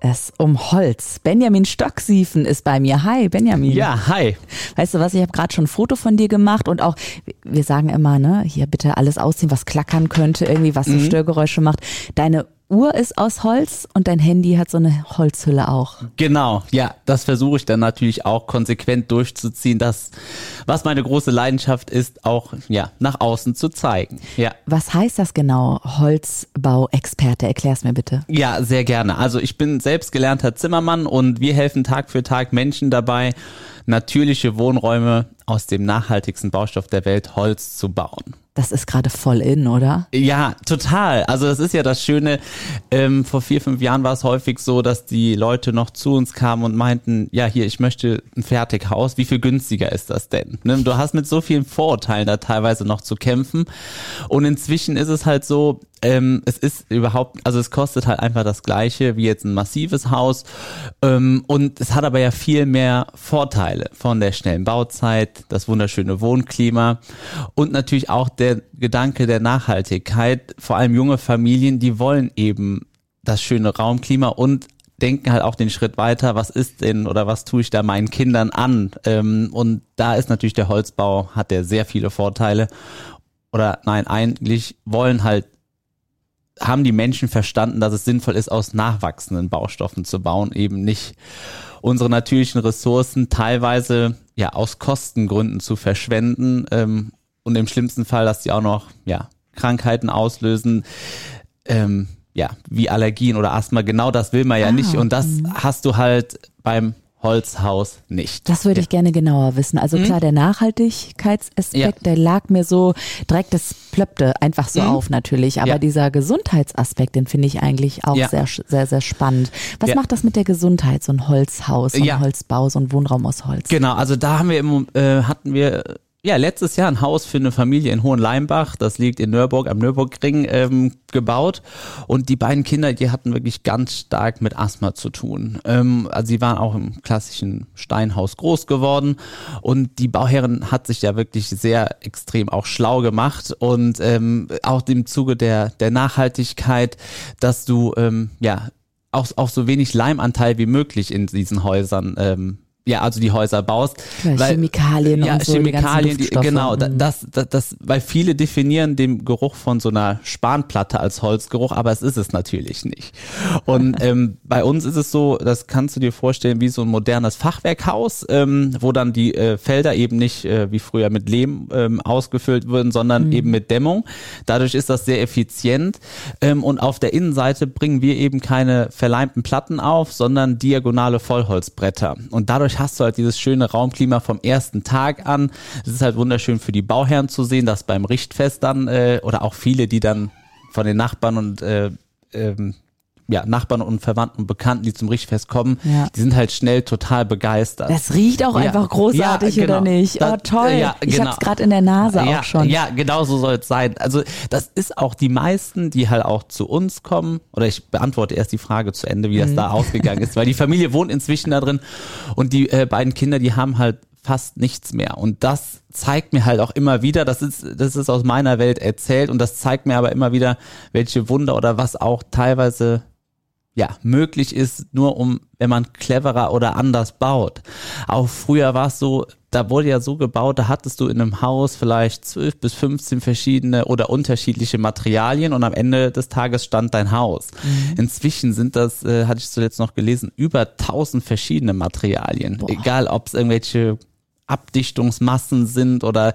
es um Holz. Benjamin Stocksiefen ist bei mir. Hi, Benjamin. Ja, hi. Weißt du was, ich habe gerade schon ein Foto von dir gemacht und auch, wir sagen immer, ne, hier bitte alles ausziehen, was klackern könnte, irgendwie was so mhm. Störgeräusche macht. Deine Uhr ist aus Holz und dein Handy hat so eine Holzhülle auch. Genau, ja, das versuche ich dann natürlich auch konsequent durchzuziehen, das, was meine große Leidenschaft ist, auch ja, nach außen zu zeigen. Ja. Was heißt das genau, Holzbauexperte? Erklär's mir bitte. Ja, sehr gerne. Also ich bin selbst gelernter Zimmermann und wir helfen Tag für Tag Menschen dabei, natürliche Wohnräume aus dem nachhaltigsten Baustoff der Welt Holz zu bauen. Das ist gerade voll in, oder? Ja, total. Also das ist ja das Schöne. Ähm, vor vier, fünf Jahren war es häufig so, dass die Leute noch zu uns kamen und meinten, ja, hier, ich möchte ein Fertighaus. Wie viel günstiger ist das denn? Ne? Du hast mit so vielen Vorurteilen da teilweise noch zu kämpfen. Und inzwischen ist es halt so, ähm, es ist überhaupt, also es kostet halt einfach das gleiche wie jetzt ein massives Haus. Ähm, und es hat aber ja viel mehr Vorteile von der schnellen Bauzeit, das wunderschöne Wohnklima und natürlich auch der Gedanke der Nachhaltigkeit, vor allem junge Familien, die wollen eben das schöne Raumklima und denken halt auch den Schritt weiter, was ist denn oder was tue ich da meinen Kindern an? Ähm, und da ist natürlich der Holzbau, hat der sehr viele Vorteile. Oder nein, eigentlich wollen halt, haben die Menschen verstanden, dass es sinnvoll ist, aus nachwachsenden Baustoffen zu bauen, eben nicht unsere natürlichen Ressourcen teilweise ja aus Kostengründen zu verschwenden ähm, und im schlimmsten Fall, dass die auch noch ja, Krankheiten auslösen. Ähm, ja, wie Allergien oder Asthma, genau das will man ja ah, nicht. Und das mh. hast du halt beim Holzhaus nicht. Das würde ich gerne genauer wissen. Also klar, mhm. der Nachhaltigkeitsaspekt, ja. der lag mir so direkt, das plöppte einfach so mhm. auf natürlich. Aber ja. dieser Gesundheitsaspekt, den finde ich eigentlich auch ja. sehr, sehr, sehr spannend. Was macht das mit der Gesundheit, so ein Holzhaus, so ein Holzbau, so ein Wohnraum aus Holz? Genau, also da haben wir im, äh, hatten wir ja, letztes Jahr ein Haus für eine Familie in Hohenleimbach, das liegt in Nürburg am Nürburgring, ähm, gebaut. Und die beiden Kinder, die hatten wirklich ganz stark mit Asthma zu tun. Ähm, also sie waren auch im klassischen Steinhaus groß geworden. Und die Bauherrin hat sich ja wirklich sehr extrem auch schlau gemacht und ähm, auch im Zuge der, der Nachhaltigkeit, dass du ähm, ja auch, auch so wenig Leimanteil wie möglich in diesen Häusern ähm, ja, also die Häuser baust. Ja, weil, Chemikalien ja, und so, Chemikalien, die, genau, mhm. das, das, das, weil viele definieren den Geruch von so einer Spanplatte als Holzgeruch, aber es ist es natürlich nicht. Und ähm, bei uns ist es so, das kannst du dir vorstellen, wie so ein modernes Fachwerkhaus, ähm, wo dann die äh, Felder eben nicht äh, wie früher mit Lehm ähm, ausgefüllt würden, sondern mhm. eben mit Dämmung. Dadurch ist das sehr effizient. Ähm, und auf der Innenseite bringen wir eben keine verleimten Platten auf, sondern diagonale Vollholzbretter. Und dadurch hast du halt dieses schöne Raumklima vom ersten Tag an. Es ist halt wunderschön für die Bauherren zu sehen, dass beim Richtfest dann äh, oder auch viele, die dann von den Nachbarn und äh, ähm, ja, Nachbarn und Verwandten und Bekannten, die zum Richtfest kommen, ja. die sind halt schnell total begeistert. Das riecht auch ja. einfach großartig, ja, genau. oder nicht? Oh, toll. Ja, genau. Ich hab's gerade in der Nase auch schon. Ja, genau so soll es sein. Also das ist auch die meisten, die halt auch zu uns kommen, oder ich beantworte erst die Frage zu Ende, wie das mhm. da ausgegangen ist, weil die Familie wohnt inzwischen da drin und die äh, beiden Kinder, die haben halt fast nichts mehr. Und das zeigt mir halt auch immer wieder, das ist, das ist aus meiner Welt erzählt und das zeigt mir aber immer wieder, welche Wunder oder was auch teilweise ja, möglich ist, nur um, wenn man cleverer oder anders baut. Auch früher war es so, da wurde ja so gebaut, da hattest du in einem Haus vielleicht zwölf bis 15 verschiedene oder unterschiedliche Materialien und am Ende des Tages stand dein Haus. Mhm. Inzwischen sind das, äh, hatte ich zuletzt noch gelesen, über tausend verschiedene Materialien. Boah. Egal, ob es irgendwelche Abdichtungsmassen sind oder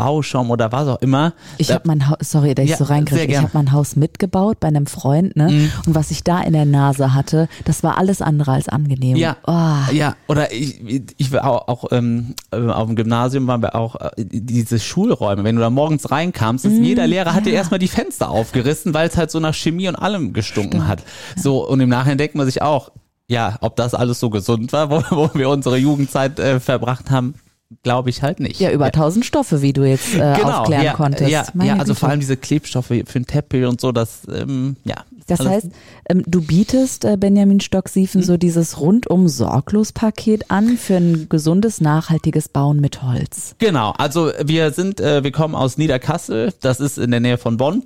Bauschaum oder was auch immer. Ich habe mein Haus, sorry, dass ich ja, so reinkriege, ich habe mein Haus mitgebaut bei einem Freund, ne? Mhm. Und was ich da in der Nase hatte, das war alles andere als angenehm. Ja, oh. ja. Oder ich, ich war auch, auch ähm, auf dem Gymnasium waren wir auch äh, diese Schulräume. Wenn du da morgens reinkamst, ist, mhm, jeder Lehrer hat dir erstmal die Fenster aufgerissen, weil es halt so nach Chemie und allem gestunken Stimmt. hat. So und im Nachhinein denkt man sich auch, ja, ob das alles so gesund war, wo, wo wir unsere Jugendzeit äh, verbracht haben, glaube ich halt nicht. Ja, über tausend Stoffe, wie du jetzt äh, genau, aufklären ja, konntest. Ja, ja also vor allem diese Klebstoffe für den Teppich und so, das, ähm, ja. Das heißt, ähm, du bietest äh, Benjamin Stock-Siefen hm. so dieses rundum sorglos Paket an für ein gesundes, nachhaltiges Bauen mit Holz. Genau, also wir sind, äh, wir kommen aus Niederkassel, das ist in der Nähe von Bonn.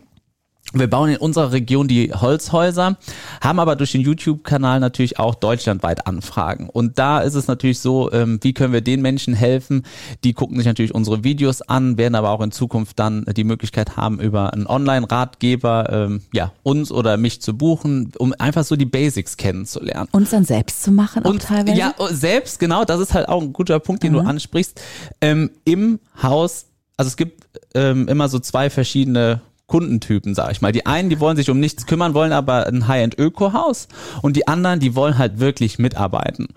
Wir bauen in unserer Region die Holzhäuser, haben aber durch den YouTube-Kanal natürlich auch deutschlandweit Anfragen. Und da ist es natürlich so, ähm, wie können wir den Menschen helfen? Die gucken sich natürlich unsere Videos an, werden aber auch in Zukunft dann die Möglichkeit haben, über einen Online-Ratgeber ähm, ja, uns oder mich zu buchen, um einfach so die Basics kennenzulernen. Uns dann selbst zu machen, auch Und, teilweise? Ja, selbst, genau, das ist halt auch ein guter Punkt, den mhm. du ansprichst. Ähm, Im Haus, also es gibt ähm, immer so zwei verschiedene Kundentypen, sag ich mal. Die einen, die wollen sich um nichts kümmern, wollen aber ein High-End-Öko-Haus und die anderen, die wollen halt wirklich mitarbeiten.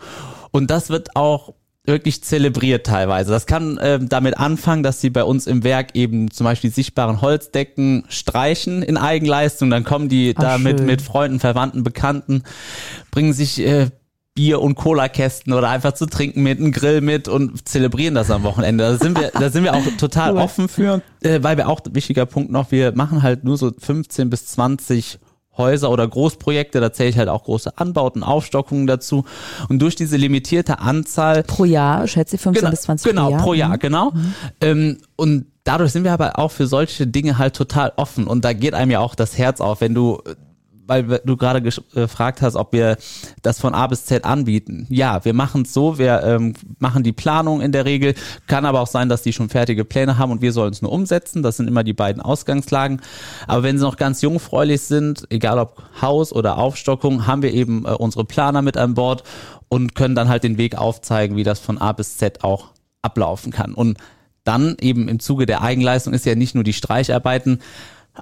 Und das wird auch wirklich zelebriert teilweise. Das kann äh, damit anfangen, dass sie bei uns im Werk eben zum Beispiel sichtbaren Holzdecken streichen in Eigenleistung. Dann kommen die Ach, da mit, mit Freunden, Verwandten, Bekannten, bringen sich äh, Bier- und Cola-Kästen oder einfach zu trinken mit, einem Grill mit und zelebrieren das am Wochenende. Da sind wir, da sind wir auch total cool. offen für, äh, weil wir auch, wichtiger Punkt noch, wir machen halt nur so 15 bis 20 Häuser oder Großprojekte, da zähle ich halt auch große Anbauten, Aufstockungen dazu. Und durch diese limitierte Anzahl. Pro Jahr, schätze ich 15 genau, bis 20 genau, pro Jahr. Pro Jahr, mhm. genau. Mhm. Ähm, und dadurch sind wir aber auch für solche Dinge halt total offen. Und da geht einem ja auch das Herz auf, wenn du weil du gerade äh, gefragt hast, ob wir das von A bis Z anbieten. Ja, wir machen es so, wir ähm, machen die Planung in der Regel. Kann aber auch sein, dass die schon fertige Pläne haben und wir sollen es nur umsetzen. Das sind immer die beiden Ausgangslagen. Aber wenn sie noch ganz jungfräulich sind, egal ob Haus oder Aufstockung, haben wir eben äh, unsere Planer mit an Bord und können dann halt den Weg aufzeigen, wie das von A bis Z auch ablaufen kann. Und dann eben im Zuge der Eigenleistung ist ja nicht nur die Streicharbeiten,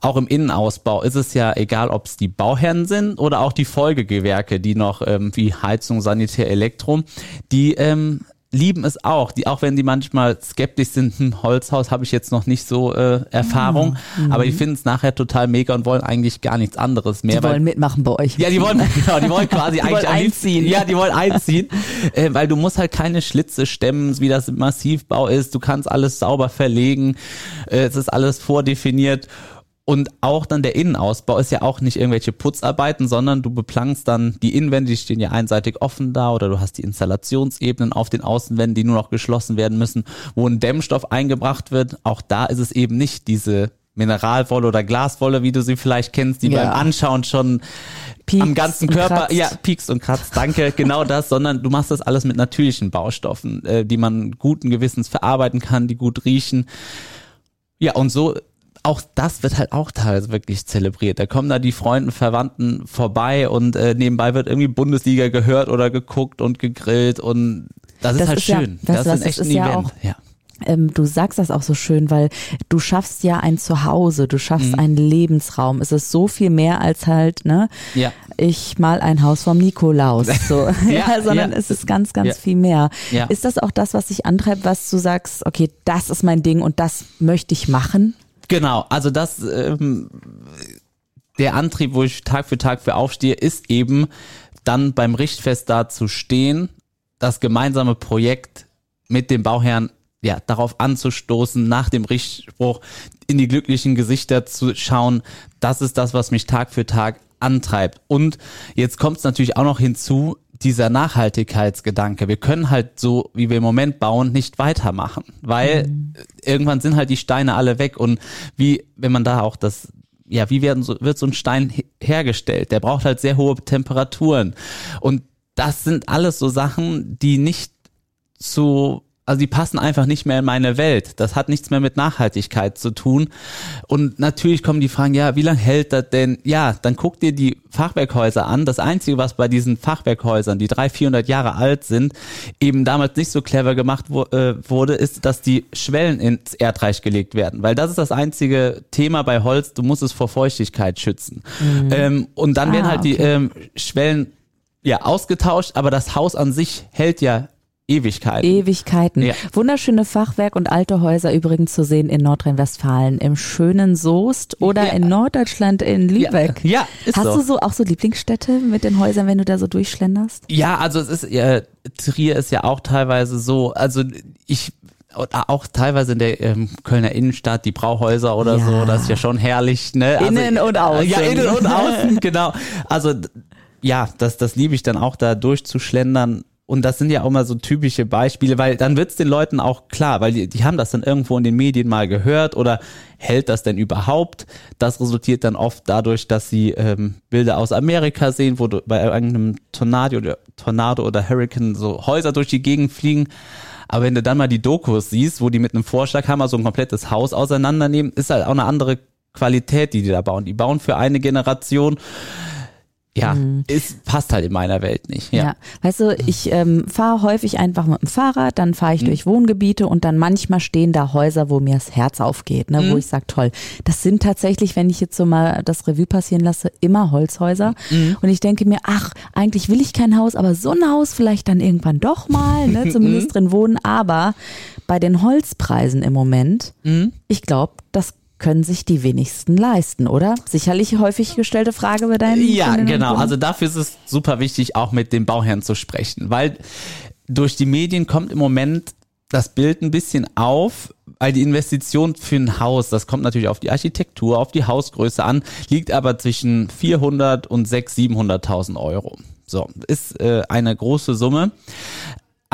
auch im Innenausbau ist es ja egal, ob es die Bauherren sind oder auch die Folgegewerke, die noch ähm, wie Heizung, Sanitär, Elektro, die ähm, lieben es auch, die auch wenn die manchmal skeptisch sind, ein hm, Holzhaus habe ich jetzt noch nicht so äh, Erfahrung, mhm. aber die finden es nachher total mega und wollen eigentlich gar nichts anderes mehr. Die wollen weil, mitmachen bei euch. Ja, die wollen genau, die wollen quasi die eigentlich wollen einziehen. Ja, die wollen einziehen, äh, weil du musst halt keine Schlitze stemmen, wie das im Massivbau ist. Du kannst alles sauber verlegen, äh, es ist alles vordefiniert und auch dann der Innenausbau ist ja auch nicht irgendwelche Putzarbeiten, sondern du beplankst dann die Innenwände, die stehen ja einseitig offen da oder du hast die Installationsebenen auf den Außenwänden, die nur noch geschlossen werden müssen, wo ein Dämmstoff eingebracht wird. Auch da ist es eben nicht diese Mineralwolle oder Glaswolle, wie du sie vielleicht kennst, die ja. beim Anschauen schon Pieks am ganzen Körper, ja, piekst und kratzt, danke, genau das, sondern du machst das alles mit natürlichen Baustoffen, äh, die man guten Gewissens verarbeiten kann, die gut riechen. Ja, und so auch das wird halt auch teilweise wirklich zelebriert. Da kommen da die Freunden, Verwandten vorbei und äh, nebenbei wird irgendwie Bundesliga gehört oder geguckt und gegrillt und das, das ist halt ist schön. Ja, das, das ist echt ein Event. Ja auch, ja. Ähm, du sagst das auch so schön, weil du schaffst ja ein Zuhause, du schaffst mhm. einen Lebensraum. Es ist so viel mehr als halt, ne? Ja. Ich mal ein Haus vom Nikolaus, so, ja, ja, sondern ja. es ist ganz, ganz viel mehr. Ja. Ist das auch das, was dich antreibt, was du sagst, okay, das ist mein Ding und das möchte ich machen? Genau, also das, ähm, der Antrieb, wo ich Tag für Tag für aufstehe, ist eben dann beim Richtfest da zu stehen, das gemeinsame Projekt mit dem Bauherrn ja, darauf anzustoßen, nach dem Richtspruch in die glücklichen Gesichter zu schauen. Das ist das, was mich Tag für Tag antreibt. Und jetzt kommt es natürlich auch noch hinzu, dieser Nachhaltigkeitsgedanke. Wir können halt so, wie wir im Moment bauen, nicht weitermachen, weil mhm. irgendwann sind halt die Steine alle weg und wie, wenn man da auch das ja, wie werden so, wird so ein Stein hergestellt? Der braucht halt sehr hohe Temperaturen. Und das sind alles so Sachen, die nicht zu also die passen einfach nicht mehr in meine Welt. Das hat nichts mehr mit Nachhaltigkeit zu tun. Und natürlich kommen die Fragen, ja, wie lange hält das denn? Ja, dann guck dir die Fachwerkhäuser an. Das Einzige, was bei diesen Fachwerkhäusern, die 300, 400 Jahre alt sind, eben damals nicht so clever gemacht wo, äh, wurde, ist, dass die Schwellen ins Erdreich gelegt werden. Weil das ist das einzige Thema bei Holz, du musst es vor Feuchtigkeit schützen. Mhm. Ähm, und dann ah, werden halt okay. die ähm, Schwellen ja ausgetauscht, aber das Haus an sich hält ja Ewigkeiten. Ewigkeiten. Ja. Wunderschöne Fachwerk und alte Häuser übrigens zu sehen in Nordrhein-Westfalen, im schönen Soest oder ja. in Norddeutschland in Lübeck. Ja, ja ist Hast so. du so auch so Lieblingsstädte mit den Häusern, wenn du da so durchschlenderst? Ja, also es ist, ja, Trier ist ja auch teilweise so, also ich auch teilweise in der ähm, Kölner Innenstadt, die Brauhäuser oder ja. so, das ist ja schon herrlich, ne? Also, innen und außen. Ja, innen und außen, genau. Also ja, das, das liebe ich dann auch da durchzuschlendern. Und das sind ja auch mal so typische Beispiele, weil dann wird's den Leuten auch klar, weil die, die haben das dann irgendwo in den Medien mal gehört oder hält das denn überhaupt? Das resultiert dann oft dadurch, dass sie ähm, Bilder aus Amerika sehen, wo du bei irgendeinem Tornado oder, Tornado oder Hurricane so Häuser durch die Gegend fliegen. Aber wenn du dann mal die Dokus siehst, wo die mit einem Vorschlaghammer so ein komplettes Haus auseinandernehmen, ist halt auch eine andere Qualität, die die da bauen. Die bauen für eine Generation ja, mhm. ist, passt halt in meiner Welt nicht. Ja, ja. weißt du, ich ähm, fahre häufig einfach mit dem Fahrrad, dann fahre ich mhm. durch Wohngebiete und dann manchmal stehen da Häuser, wo mir das Herz aufgeht, ne, mhm. wo ich sage, toll, das sind tatsächlich, wenn ich jetzt so mal das Revue passieren lasse, immer Holzhäuser. Mhm. Und ich denke mir, ach, eigentlich will ich kein Haus, aber so ein Haus vielleicht dann irgendwann doch mal, ne, zumindest drin wohnen. Aber bei den Holzpreisen im Moment, mhm. ich glaube, das können sich die wenigsten leisten, oder? Sicherlich häufig gestellte Frage bei deinen Ja, genau. Also dafür ist es super wichtig, auch mit dem Bauherrn zu sprechen, weil durch die Medien kommt im Moment das Bild ein bisschen auf, weil die Investition für ein Haus, das kommt natürlich auf die Architektur, auf die Hausgröße an, liegt aber zwischen 400 und 600.000, 700.000 Euro. So, ist äh, eine große Summe.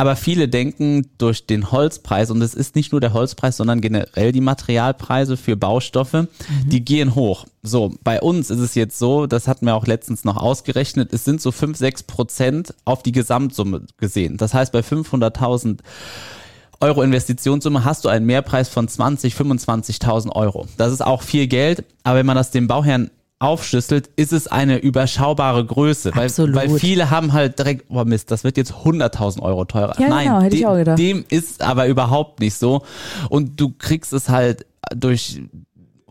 Aber viele denken durch den Holzpreis, und es ist nicht nur der Holzpreis, sondern generell die Materialpreise für Baustoffe, mhm. die gehen hoch. So, bei uns ist es jetzt so, das hatten wir auch letztens noch ausgerechnet, es sind so 5, 6 Prozent auf die Gesamtsumme gesehen. Das heißt, bei 500.000 Euro Investitionssumme hast du einen Mehrpreis von 20, 25.000 Euro. Das ist auch viel Geld, aber wenn man das dem Bauherrn aufschlüsselt, ist es eine überschaubare Größe. Weil, Absolut. weil viele haben halt direkt, oh Mist, das wird jetzt 100.000 Euro teurer. Ja, Nein, genau, hätte ich auch gedacht. dem ist aber überhaupt nicht so. Und du kriegst es halt durch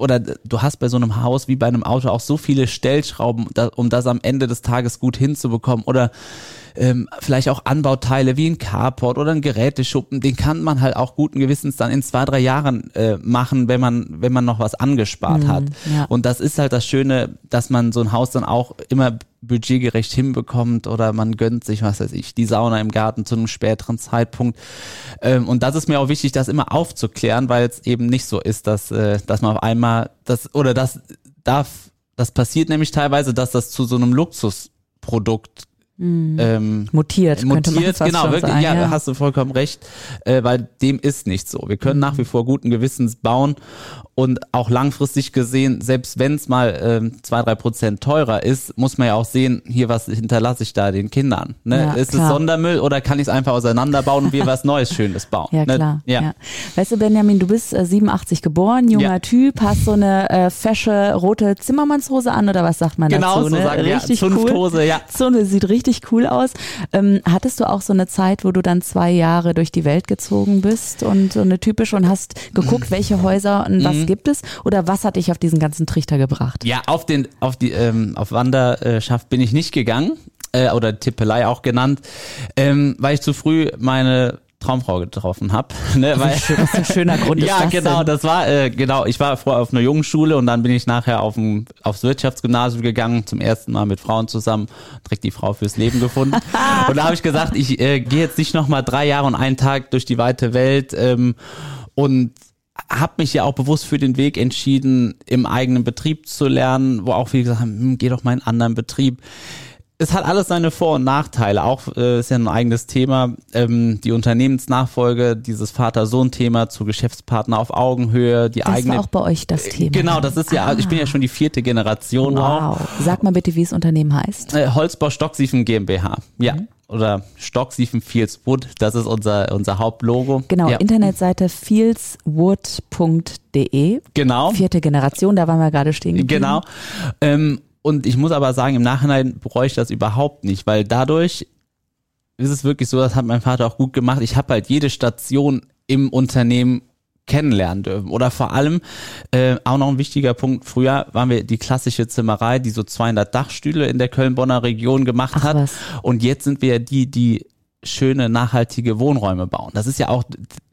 oder du hast bei so einem Haus wie bei einem Auto auch so viele Stellschrauben, um das am Ende des Tages gut hinzubekommen. Oder ähm, vielleicht auch Anbauteile wie ein Carport oder ein Geräteschuppen, den kann man halt auch guten Gewissens dann in zwei, drei Jahren äh, machen, wenn man, wenn man noch was angespart mhm, hat. Ja. Und das ist halt das Schöne, dass man so ein Haus dann auch immer budgetgerecht hinbekommt oder man gönnt sich, was weiß ich, die Sauna im Garten zu einem späteren Zeitpunkt. Ähm, und das ist mir auch wichtig, das immer aufzuklären, weil es eben nicht so ist, dass, äh, dass man auf einmal das oder das darf, das passiert nämlich teilweise, dass das zu so einem Luxusprodukt Mhm. Ähm, mutiert, mutiert, genau, wirklich, sein, ja, ja, hast du vollkommen recht, äh, weil dem ist nicht so. Wir können mhm. nach wie vor guten Gewissens bauen und auch langfristig gesehen, selbst wenn es mal ähm, zwei, drei Prozent teurer ist, muss man ja auch sehen, hier was hinterlasse ich da den Kindern. Ne? Ja, ist klar. es Sondermüll oder kann ich es einfach auseinanderbauen und wir was Neues, Schönes bauen? Ja, ne? klar. Ja. ja. Weißt du, Benjamin, du bist äh, 87 geboren, junger ja. Typ, hast so eine äh, fesche rote Zimmermannshose an oder was sagt man genau dazu? Genau, so ne? sagen richtig ja, Zunfthose, cool. ja. Zunge sieht richtig cool aus. Ähm, hattest du auch so eine Zeit, wo du dann zwei Jahre durch die Welt gezogen bist und so eine typische und hast geguckt, welche Häuser und was mhm. gibt es? Oder was hat dich auf diesen ganzen Trichter gebracht? Ja, auf den, auf die, ähm, auf Wanderschaft bin ich nicht gegangen, äh, oder Tippelei auch genannt, ähm, weil ich zu früh meine Traumfrau getroffen habe. Ne, weil, was ein schöner Grund ist Ja, genau, denn? das war, äh, genau, ich war vorher auf einer Jungenschule und dann bin ich nachher auf ein, aufs Wirtschaftsgymnasium gegangen, zum ersten Mal mit Frauen zusammen, direkt die Frau fürs Leben gefunden. und da habe ich gesagt, ich äh, gehe jetzt nicht nochmal drei Jahre und einen Tag durch die weite Welt ähm, und habe mich ja auch bewusst für den Weg entschieden, im eigenen Betrieb zu lernen, wo auch viele gesagt haben, hm, geh doch mal in einen anderen Betrieb. Es hat alles seine Vor- und Nachteile. Auch äh, ist ja ein eigenes Thema. Ähm, die Unternehmensnachfolge, dieses Vater-Sohn-Thema zu Geschäftspartner auf Augenhöhe, die das eigene. Das war auch bei euch das Thema. Genau, das ist ja, ah. ich bin ja schon die vierte Generation wow. auch. Sag mal bitte, wie das Unternehmen heißt. Äh, Holzbau Stocksiefen GmbH. Ja. Mhm oder Stocksiefen Fieldswood, das ist unser, unser Hauptlogo. Genau, ja. Internetseite fieldswood.de. Genau. Vierte Generation, da waren wir gerade stehen. Genau. Ähm, und ich muss aber sagen, im Nachhinein bereue ich das überhaupt nicht, weil dadurch ist es wirklich so, das hat mein Vater auch gut gemacht. Ich habe halt jede Station im Unternehmen kennenlernen dürfen. Oder vor allem, äh, auch noch ein wichtiger Punkt, früher waren wir die klassische Zimmerei, die so 200 Dachstühle in der Köln-Bonner Region gemacht Ach, hat. Was. Und jetzt sind wir die, die schöne, nachhaltige Wohnräume bauen. Das ist ja auch,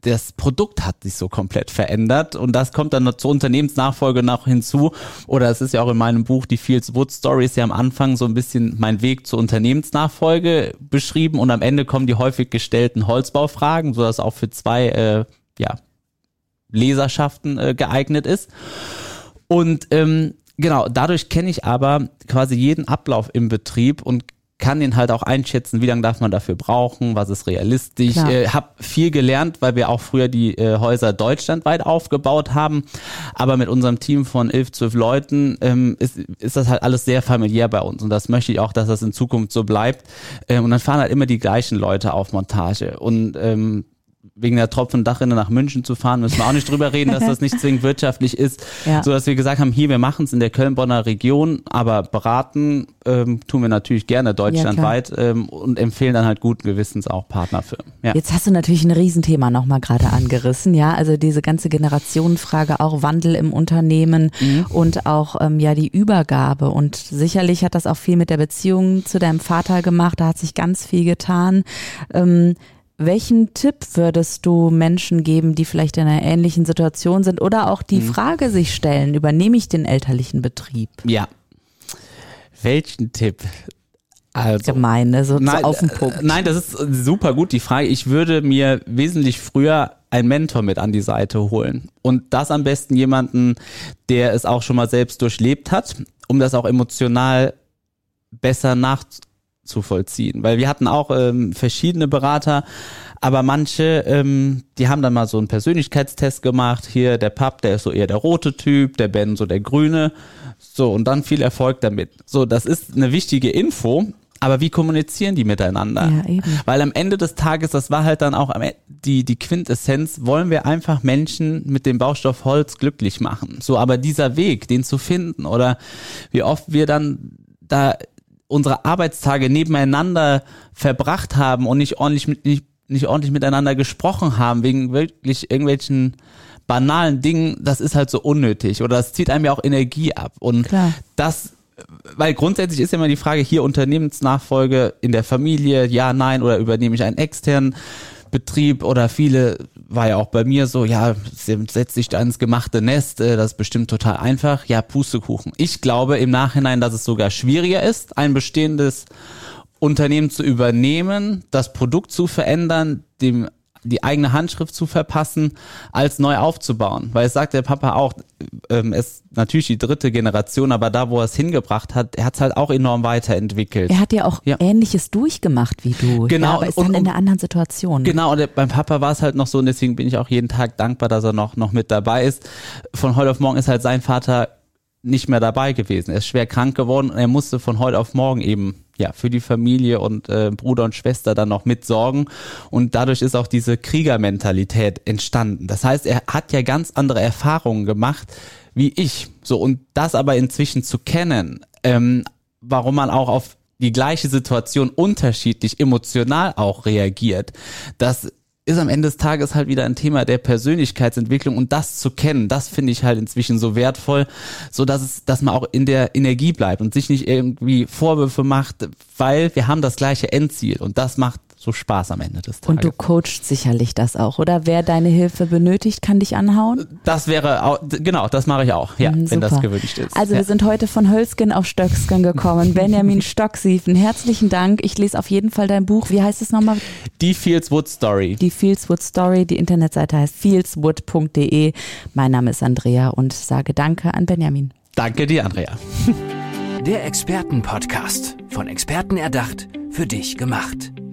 das Produkt hat sich so komplett verändert und das kommt dann zur Unternehmensnachfolge noch hinzu. Oder es ist ja auch in meinem Buch, die Fields Wood Stories, ja am Anfang so ein bisschen mein Weg zur Unternehmensnachfolge beschrieben und am Ende kommen die häufig gestellten Holzbaufragen, sodass auch für zwei äh, ja, Leserschaften äh, geeignet ist. Und ähm, genau, dadurch kenne ich aber quasi jeden Ablauf im Betrieb und kann den halt auch einschätzen, wie lange darf man dafür brauchen, was ist realistisch. Ich äh, habe viel gelernt, weil wir auch früher die äh, Häuser deutschlandweit aufgebaut haben. Aber mit unserem Team von elf, zwölf Leuten ähm, ist, ist das halt alles sehr familiär bei uns. Und das möchte ich auch, dass das in Zukunft so bleibt. Ähm, und dann fahren halt immer die gleichen Leute auf Montage. Und ähm, wegen der Tropfendachrinne nach München zu fahren, müssen wir auch nicht drüber reden, dass das nicht zwingend wirtschaftlich ist. Ja. So dass wir gesagt haben, hier, wir machen es in der Köln-Bonner Region, aber beraten ähm, tun wir natürlich gerne deutschlandweit ja, ähm, und empfehlen dann halt guten Gewissens auch Partnerfirmen. Ja. Jetzt hast du natürlich ein Riesenthema nochmal gerade angerissen, ja, also diese ganze Generationenfrage, auch Wandel im Unternehmen mhm. und auch ähm, ja die Übergabe und sicherlich hat das auch viel mit der Beziehung zu deinem Vater gemacht, da hat sich ganz viel getan. Ähm, welchen Tipp würdest du Menschen geben, die vielleicht in einer ähnlichen Situation sind oder auch die mhm. Frage sich stellen, übernehme ich den elterlichen Betrieb? Ja. Welchen Tipp? Also, Gemein, ne? so nein, auf den Punkt. Äh, nein, das ist super gut, die Frage. Ich würde mir wesentlich früher einen Mentor mit an die Seite holen. Und das am besten jemanden, der es auch schon mal selbst durchlebt hat, um das auch emotional besser nach, zu vollziehen. Weil wir hatten auch ähm, verschiedene Berater, aber manche, ähm, die haben dann mal so einen Persönlichkeitstest gemacht. Hier der Pap, der ist so eher der rote Typ, der Ben so der grüne. So, und dann viel Erfolg damit. So, das ist eine wichtige Info. Aber wie kommunizieren die miteinander? Ja, eben. Weil am Ende des Tages, das war halt dann auch die, die Quintessenz, wollen wir einfach Menschen mit dem Baustoff Holz glücklich machen. So, aber dieser Weg, den zu finden oder wie oft wir dann da unsere Arbeitstage nebeneinander verbracht haben und nicht ordentlich mit, nicht, nicht ordentlich miteinander gesprochen haben, wegen wirklich irgendwelchen banalen Dingen, das ist halt so unnötig oder das zieht einem ja auch Energie ab. Und Klar. das, weil grundsätzlich ist ja immer die Frage, hier Unternehmensnachfolge in der Familie, ja, nein, oder übernehme ich einen externen Betrieb oder viele, war ja auch bei mir so, ja, setz dich da ins gemachte Nest, äh, das ist bestimmt total einfach. Ja, Pustekuchen. Ich glaube im Nachhinein, dass es sogar schwieriger ist, ein bestehendes Unternehmen zu übernehmen, das Produkt zu verändern, dem die eigene Handschrift zu verpassen, als neu aufzubauen. Weil es sagt der Papa auch, ähm, ist natürlich die dritte Generation, aber da, wo er es hingebracht hat, er hat es halt auch enorm weiterentwickelt. Er hat ja auch ja. Ähnliches durchgemacht wie du. Genau. Ja, aber ist dann und, in einer anderen Situation. Genau, und beim Papa war es halt noch so und deswegen bin ich auch jeden Tag dankbar, dass er noch, noch mit dabei ist. Von heute auf morgen ist halt sein Vater nicht mehr dabei gewesen. Er ist schwer krank geworden und er musste von heute auf morgen eben ja für die Familie und äh, Bruder und Schwester dann noch mitsorgen und dadurch ist auch diese Kriegermentalität entstanden. Das heißt, er hat ja ganz andere Erfahrungen gemacht wie ich. So und das aber inzwischen zu kennen, ähm, warum man auch auf die gleiche Situation unterschiedlich emotional auch reagiert. Das ist am Ende des Tages halt wieder ein Thema der Persönlichkeitsentwicklung und das zu kennen, das finde ich halt inzwischen so wertvoll, so dass es, dass man auch in der Energie bleibt und sich nicht irgendwie Vorwürfe macht, weil wir haben das gleiche Endziel und das macht so Spaß am Ende des Tages. Und du coachst sicherlich das auch, oder? Wer deine Hilfe benötigt, kann dich anhauen? Das wäre, auch, genau, das mache ich auch, ja, mhm, wenn das gewünscht ist. Also ja. wir sind heute von Hölzgen auf Stöcksken gekommen. Benjamin Stocksiefen, herzlichen Dank. Ich lese auf jeden Fall dein Buch. Wie heißt es nochmal? Die Fieldswood Story. Die Fieldswood Story. Die Internetseite heißt fieldswood.de. Mein Name ist Andrea und sage Danke an Benjamin. Danke dir, Andrea. Der Expertenpodcast. Von Experten erdacht, für dich gemacht.